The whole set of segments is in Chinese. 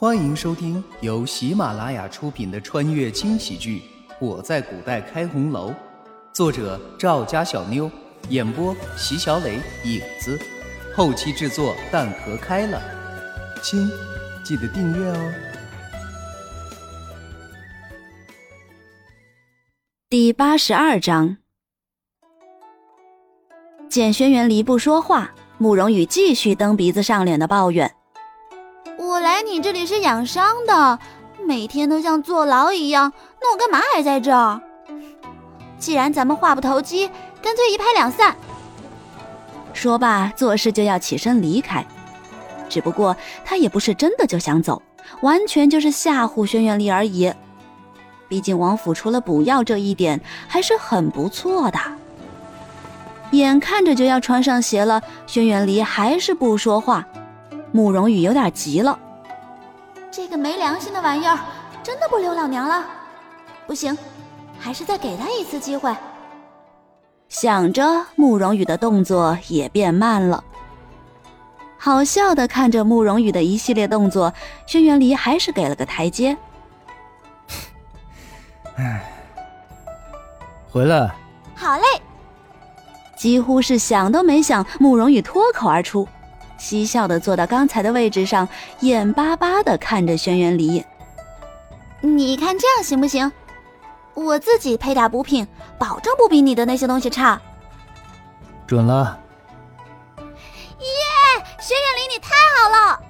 欢迎收听由喜马拉雅出品的穿越轻喜剧《我在古代开红楼》，作者赵家小妞，演播席小磊、影子，后期制作蛋壳开了。亲，记得订阅哦。第八十二章，见轩辕离不说话，慕容羽继续蹬鼻子上脸的抱怨。来你这里是养伤的，每天都像坐牢一样，那我干嘛还在这儿？既然咱们话不投机，干脆一拍两散。说罢，做事就要起身离开。只不过他也不是真的就想走，完全就是吓唬轩辕离而已。毕竟王府除了补药这一点还是很不错的。眼看着就要穿上鞋了，轩辕离还是不说话。慕容羽有点急了，这个没良心的玩意儿，真的不留老娘了？不行，还是再给他一次机会。想着，慕容羽的动作也变慢了。好笑的看着慕容羽的一系列动作，轩辕离还是给了个台阶。唉，回来。好嘞。几乎是想都没想，慕容羽脱口而出。嬉笑的坐到刚才的位置上，眼巴巴的看着轩辕离。你看这样行不行？我自己配打补品，保证不比你的那些东西差。准了。耶，轩辕离，你太好了！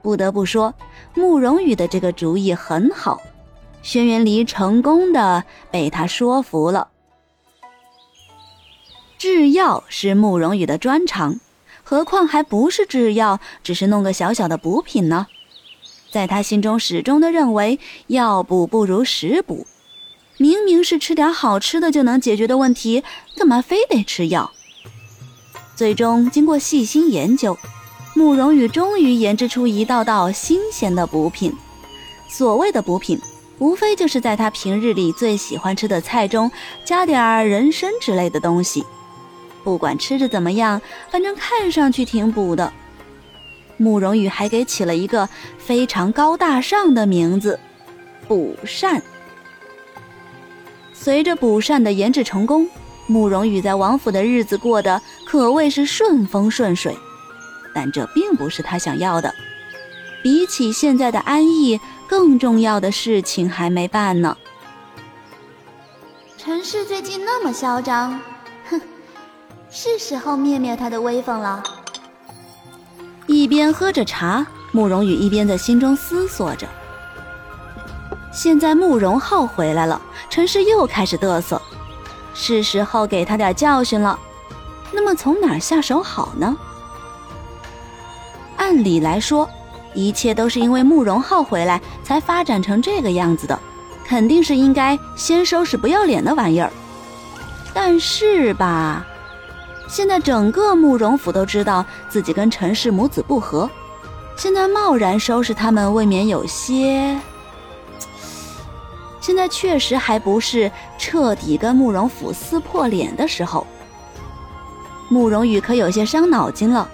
不得不说，慕容羽的这个主意很好，轩辕离成功的被他说服了。制药是慕容羽的专长，何况还不是制药，只是弄个小小的补品呢。在他心中，始终的认为药补不如食补。明明是吃点好吃的就能解决的问题，干嘛非得吃药？最终，经过细心研究，慕容羽终于研制出一道道新鲜的补品。所谓的补品，无非就是在他平日里最喜欢吃的菜中加点儿人参之类的东西。不管吃着怎么样，反正看上去挺补的。慕容羽还给起了一个非常高大上的名字——补膳。随着补膳的研制成功，慕容羽在王府的日子过得可谓是顺风顺水。但这并不是他想要的。比起现在的安逸，更重要的事情还没办呢。陈氏最近那么嚣张。是时候灭灭他的威风了。一边喝着茶，慕容羽一边在心中思索着。现在慕容浩回来了，陈氏又开始嘚瑟，是时候给他点教训了。那么从哪下手好呢？按理来说，一切都是因为慕容浩回来才发展成这个样子的，肯定是应该先收拾不要脸的玩意儿。但是吧。现在整个慕容府都知道自己跟陈氏母子不和，现在贸然收拾他们，未免有些……现在确实还不是彻底跟慕容府撕破脸的时候。慕容羽可有些伤脑筋了，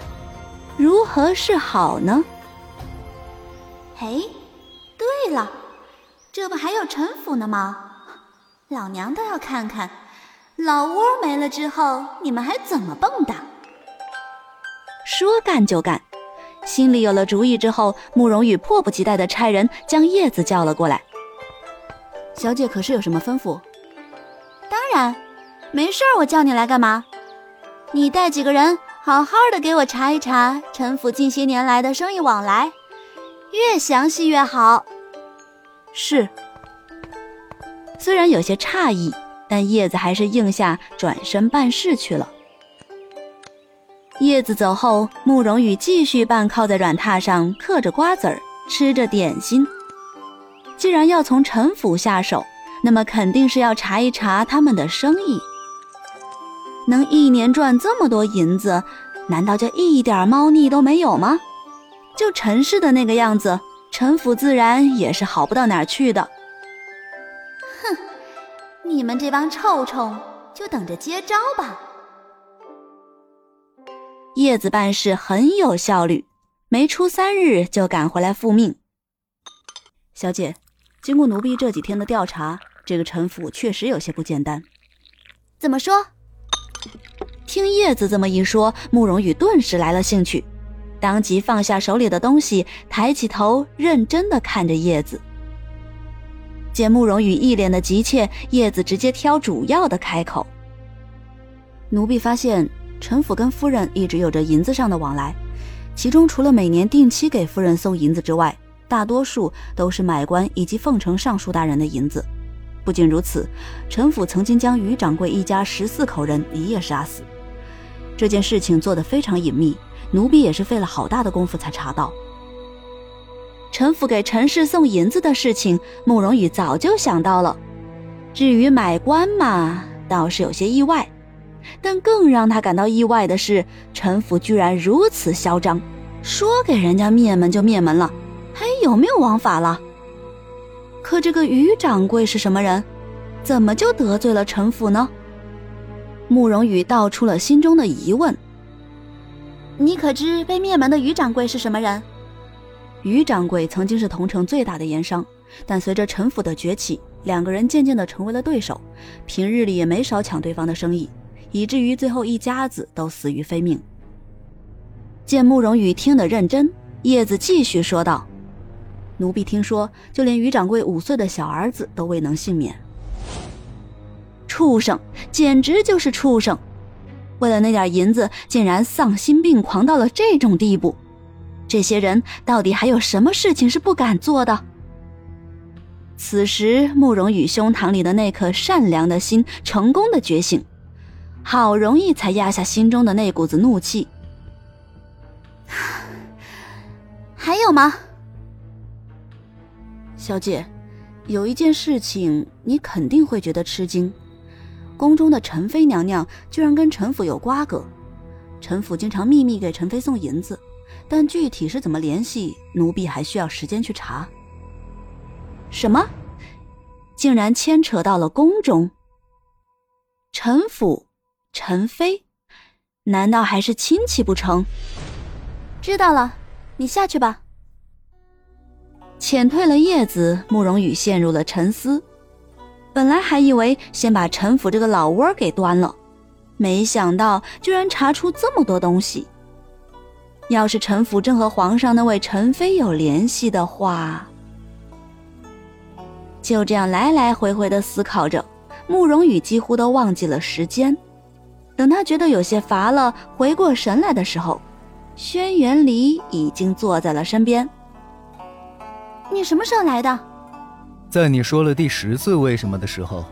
如何是好呢？哎，对了，这不还有陈府呢吗？老娘倒要看看。老窝没了之后，你们还怎么蹦跶？说干就干，心里有了主意之后，慕容羽迫不及待地差人将叶子叫了过来。小姐可是有什么吩咐？当然，没事儿，我叫你来干嘛？你带几个人，好好的给我查一查陈府近些年来的生意往来，越详细越好。是。虽然有些诧异。但叶子还是应下，转身办事去了。叶子走后，慕容羽继续半靠在软榻上，嗑着瓜子儿，吃着点心。既然要从陈府下手，那么肯定是要查一查他们的生意。能一年赚这么多银子，难道就一点猫腻都没有吗？就陈氏的那个样子，陈府自然也是好不到哪儿去的。你们这帮臭虫，就等着接招吧！叶子办事很有效率，没出三日就赶回来复命。小姐，经过奴婢这几天的调查，这个陈府确实有些不简单。怎么说？听叶子这么一说，慕容羽顿时来了兴趣，当即放下手里的东西，抬起头，认真的看着叶子。见慕容羽一脸的急切，叶子直接挑主要的开口：“奴婢发现陈府跟夫人一直有着银子上的往来。”其中除了每年定期给夫人送银子之外，大多数都是买官以及奉承尚书大人的银子。不仅如此，陈府曾经将于掌柜一家十四口人一夜杀死。这件事情做得非常隐秘，奴婢也是费了好大的功夫才查到。陈府给陈氏送银子的事情，慕容羽早就想到了。至于买官嘛，倒是有些意外。但更让他感到意外的是，陈府居然如此嚣张，说给人家灭门就灭门了，还有没有王法了？可这个于掌柜是什么人？怎么就得罪了陈府呢？慕容羽道出了心中的疑问。你可知被灭门的于掌柜是什么人？于掌柜曾经是桐城最大的盐商，但随着陈府的崛起，两个人渐渐的成为了对手，平日里也没少抢对方的生意。以至于最后一家子都死于非命。见慕容羽听得认真，叶子继续说道：“奴婢听说，就连于掌柜五岁的小儿子都未能幸免。畜生，简直就是畜生！为了那点银子，竟然丧心病狂到了这种地步。这些人到底还有什么事情是不敢做的？”此时，慕容羽胸膛里的那颗善良的心成功的觉醒。好容易才压下心中的那股子怒气。还有吗，小姐？有一件事情你肯定会觉得吃惊：宫中的陈妃娘娘居然跟陈府有瓜葛。陈府经常秘密给陈妃送银子，但具体是怎么联系，奴婢还需要时间去查。什么？竟然牵扯到了宫中？陈府？陈妃，难道还是亲戚不成？知道了，你下去吧。遣退了叶子，慕容羽陷入了沉思。本来还以为先把陈府这个老窝给端了，没想到居然查出这么多东西。要是陈府正和皇上那位陈妃有联系的话，就这样来来回回的思考着，慕容羽几乎都忘记了时间。等他觉得有些乏了，回过神来的时候，轩辕离已经坐在了身边。你什么时候来的？在你说了第十次为什么的时候。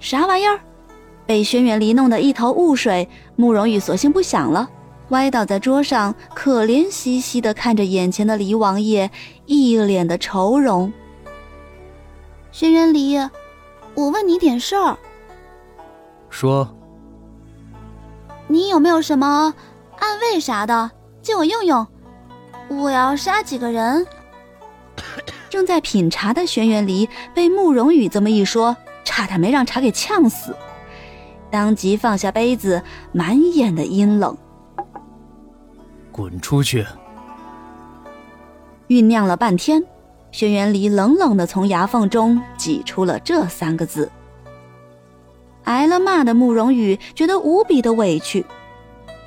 啥玩意儿？被轩辕离弄得一头雾水，慕容羽索性不想了，歪倒在桌上，可怜兮兮的看着眼前的黎王爷，一脸的愁容。轩辕离，我问你点事儿。说。你有没有什么暗卫啥的，借我用用？我要杀几个人。正在品茶的轩辕离被慕容羽这么一说，差点没让茶给呛死，当即放下杯子，满眼的阴冷。滚出去！酝酿了半天，轩辕离冷冷的从牙缝中挤出了这三个字。挨了骂的慕容羽觉得无比的委屈，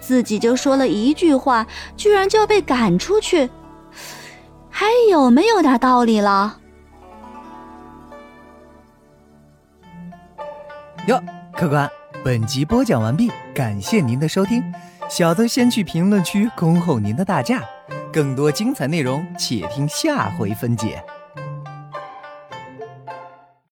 自己就说了一句话，居然就要被赶出去，还有没有点道理了？哟，客官，本集播讲完毕，感谢您的收听，小的先去评论区恭候您的大驾，更多精彩内容且听下回分解。